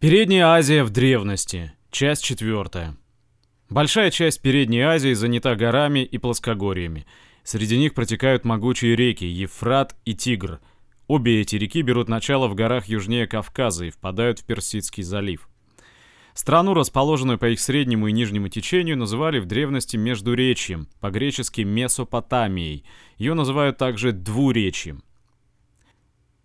Передняя Азия в древности. Часть четвертая. Большая часть Передней Азии занята горами и плоскогорьями. Среди них протекают могучие реки Ефрат и Тигр. Обе эти реки берут начало в горах южнее Кавказа и впадают в Персидский залив. Страну, расположенную по их среднему и нижнему течению, называли в древности Междуречьем, по-гречески Месопотамией. Ее называют также Двуречьем.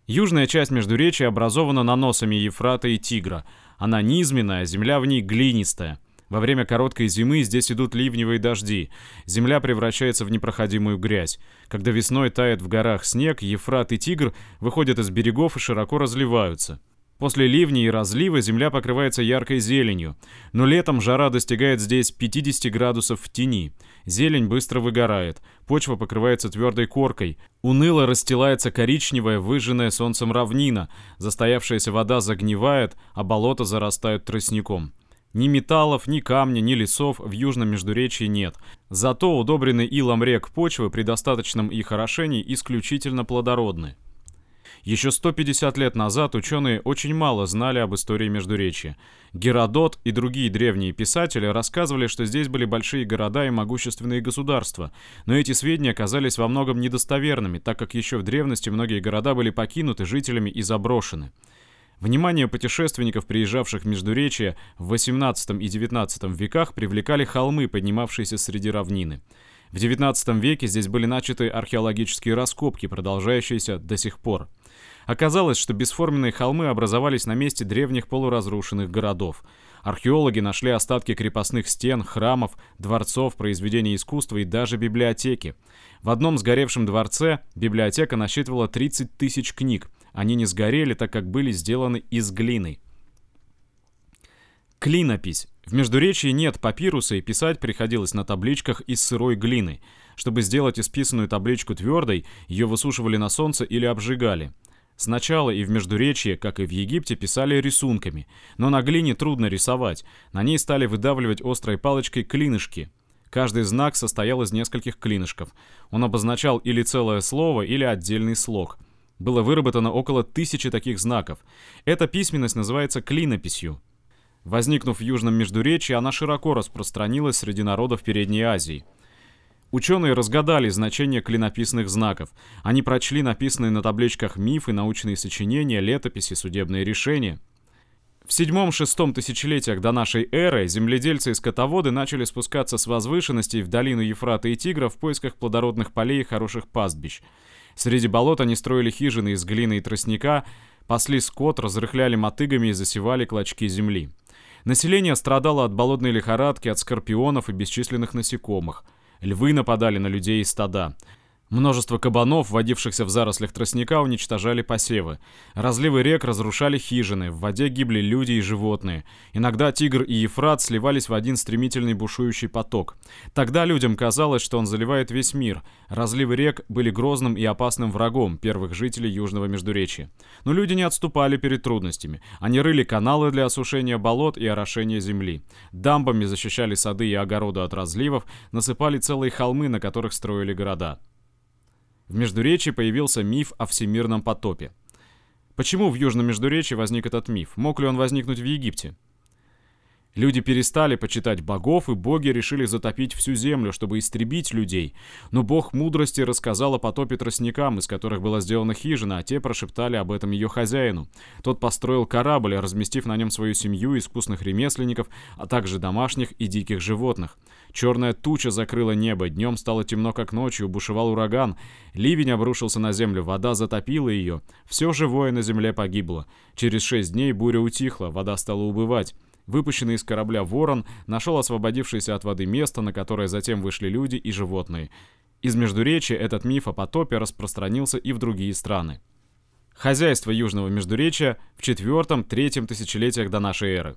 Южная часть Междуречия образована наносами Ефрата и Тигра. Она низменная, земля в ней глинистая. Во время короткой зимы здесь идут ливневые дожди. Земля превращается в непроходимую грязь. Когда весной тает в горах снег, Ефрат и Тигр выходят из берегов и широко разливаются. После ливней и разлива земля покрывается яркой зеленью, но летом жара достигает здесь 50 градусов в тени. Зелень быстро выгорает, почва покрывается твердой коркой, уныло расстилается коричневая, выжженная солнцем равнина, застоявшаяся вода загнивает, а болота зарастают тростником. Ни металлов, ни камня, ни лесов в южном междуречии нет. Зато удобренные илом рек почвы при достаточном их орошении исключительно плодородны. Еще 150 лет назад ученые очень мало знали об истории Междуречия. Геродот и другие древние писатели рассказывали, что здесь были большие города и могущественные государства, но эти сведения оказались во многом недостоверными, так как еще в древности многие города были покинуты жителями и заброшены. Внимание путешественников, приезжавших в Междуречие в XVIII и XIX веках, привлекали холмы, поднимавшиеся среди равнины. В XIX веке здесь были начаты археологические раскопки, продолжающиеся до сих пор. Оказалось, что бесформенные холмы образовались на месте древних полуразрушенных городов. Археологи нашли остатки крепостных стен, храмов, дворцов, произведений искусства и даже библиотеки. В одном сгоревшем дворце библиотека насчитывала 30 тысяч книг. Они не сгорели, так как были сделаны из глины. Клинопись. В Междуречии нет папируса, и писать приходилось на табличках из сырой глины. Чтобы сделать исписанную табличку твердой, ее высушивали на солнце или обжигали. Сначала и в Междуречье, как и в Египте, писали рисунками, но на глине трудно рисовать, на ней стали выдавливать острой палочкой клинышки. Каждый знак состоял из нескольких клинышков. Он обозначал или целое слово, или отдельный слог. Было выработано около тысячи таких знаков. Эта письменность называется клинописью. Возникнув в Южном Междуречии, она широко распространилась среди народов Передней Азии. Ученые разгадали значение клинописных знаков. Они прочли написанные на табличках мифы, научные сочинения, летописи, судебные решения. В седьмом-шестом тысячелетиях до нашей эры земледельцы и скотоводы начали спускаться с возвышенностей в долину Ефрата и Тигра в поисках плодородных полей и хороших пастбищ. Среди болот они строили хижины из глины и тростника, пасли скот, разрыхляли мотыгами и засевали клочки земли. Население страдало от болотной лихорадки, от скорпионов и бесчисленных насекомых – Львы нападали на людей и стада. Множество кабанов, водившихся в зарослях тростника, уничтожали посевы. Разливы рек разрушали хижины, в воде гибли люди и животные. Иногда Тигр и Ефрат сливались в один стремительный бушующий поток. Тогда людям казалось, что он заливает весь мир. Разливы рек были грозным и опасным врагом первых жителей Южного Междуречия. Но люди не отступали перед трудностями. Они рыли каналы для осушения болот и орошения земли. Дамбами защищали сады и огороды от разливов, насыпали целые холмы, на которых строили города. В Междуречии появился миф о всемирном потопе. Почему в Южном Междуречии возник этот миф? Мог ли он возникнуть в Египте? Люди перестали почитать богов, и боги решили затопить всю землю, чтобы истребить людей. Но бог мудрости рассказал о потопе тростникам, из которых была сделана хижина, а те прошептали об этом ее хозяину. Тот построил корабль, разместив на нем свою семью искусных ремесленников, а также домашних и диких животных. Черная туча закрыла небо, днем стало темно, как ночью, бушевал ураган. Ливень обрушился на землю, вода затопила ее. Все живое на земле погибло. Через шесть дней буря утихла, вода стала убывать. Выпущенный из корабля ворон нашел освободившееся от воды место, на которое затем вышли люди и животные. Из Междуречия этот миф о потопе распространился и в другие страны. Хозяйство Южного Междуречия в IV-III тысячелетиях до нашей эры.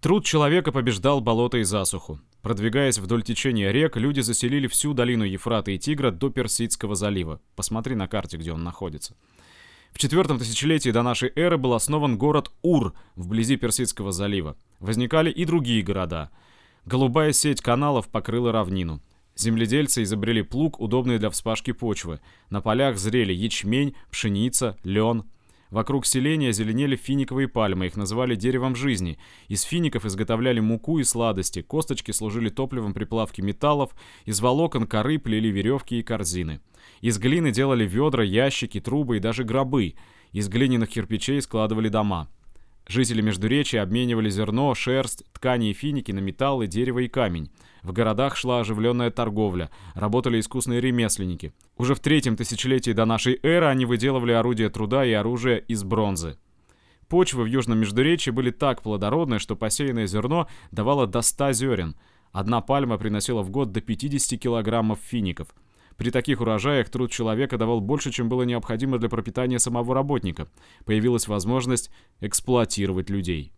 Труд человека побеждал болото и засуху. Продвигаясь вдоль течения рек, люди заселили всю долину Ефрата и Тигра до Персидского залива. Посмотри на карте, где он находится. В четвертом тысячелетии до нашей эры был основан город Ур вблизи Персидского залива. Возникали и другие города. Голубая сеть каналов покрыла равнину. Земледельцы изобрели плуг, удобный для вспашки почвы. На полях зрели ячмень, пшеница, лен. Вокруг селения зеленели финиковые пальмы, их называли деревом жизни. Из фиников изготовляли муку и сладости, косточки служили топливом при плавке металлов, из волокон коры плели веревки и корзины. Из глины делали ведра, ящики, трубы и даже гробы. Из глиняных кирпичей складывали дома. Жители Междуречия обменивали зерно, шерсть, ткани и финики на металлы, дерево и камень. В городах шла оживленная торговля, работали искусные ремесленники. Уже в третьем тысячелетии до нашей эры они выделывали орудия труда и оружие из бронзы. Почвы в Южном Междуречии были так плодородны, что посеянное зерно давало до 100 зерен. Одна пальма приносила в год до 50 килограммов фиников – при таких урожаях труд человека давал больше, чем было необходимо для пропитания самого работника. Появилась возможность эксплуатировать людей.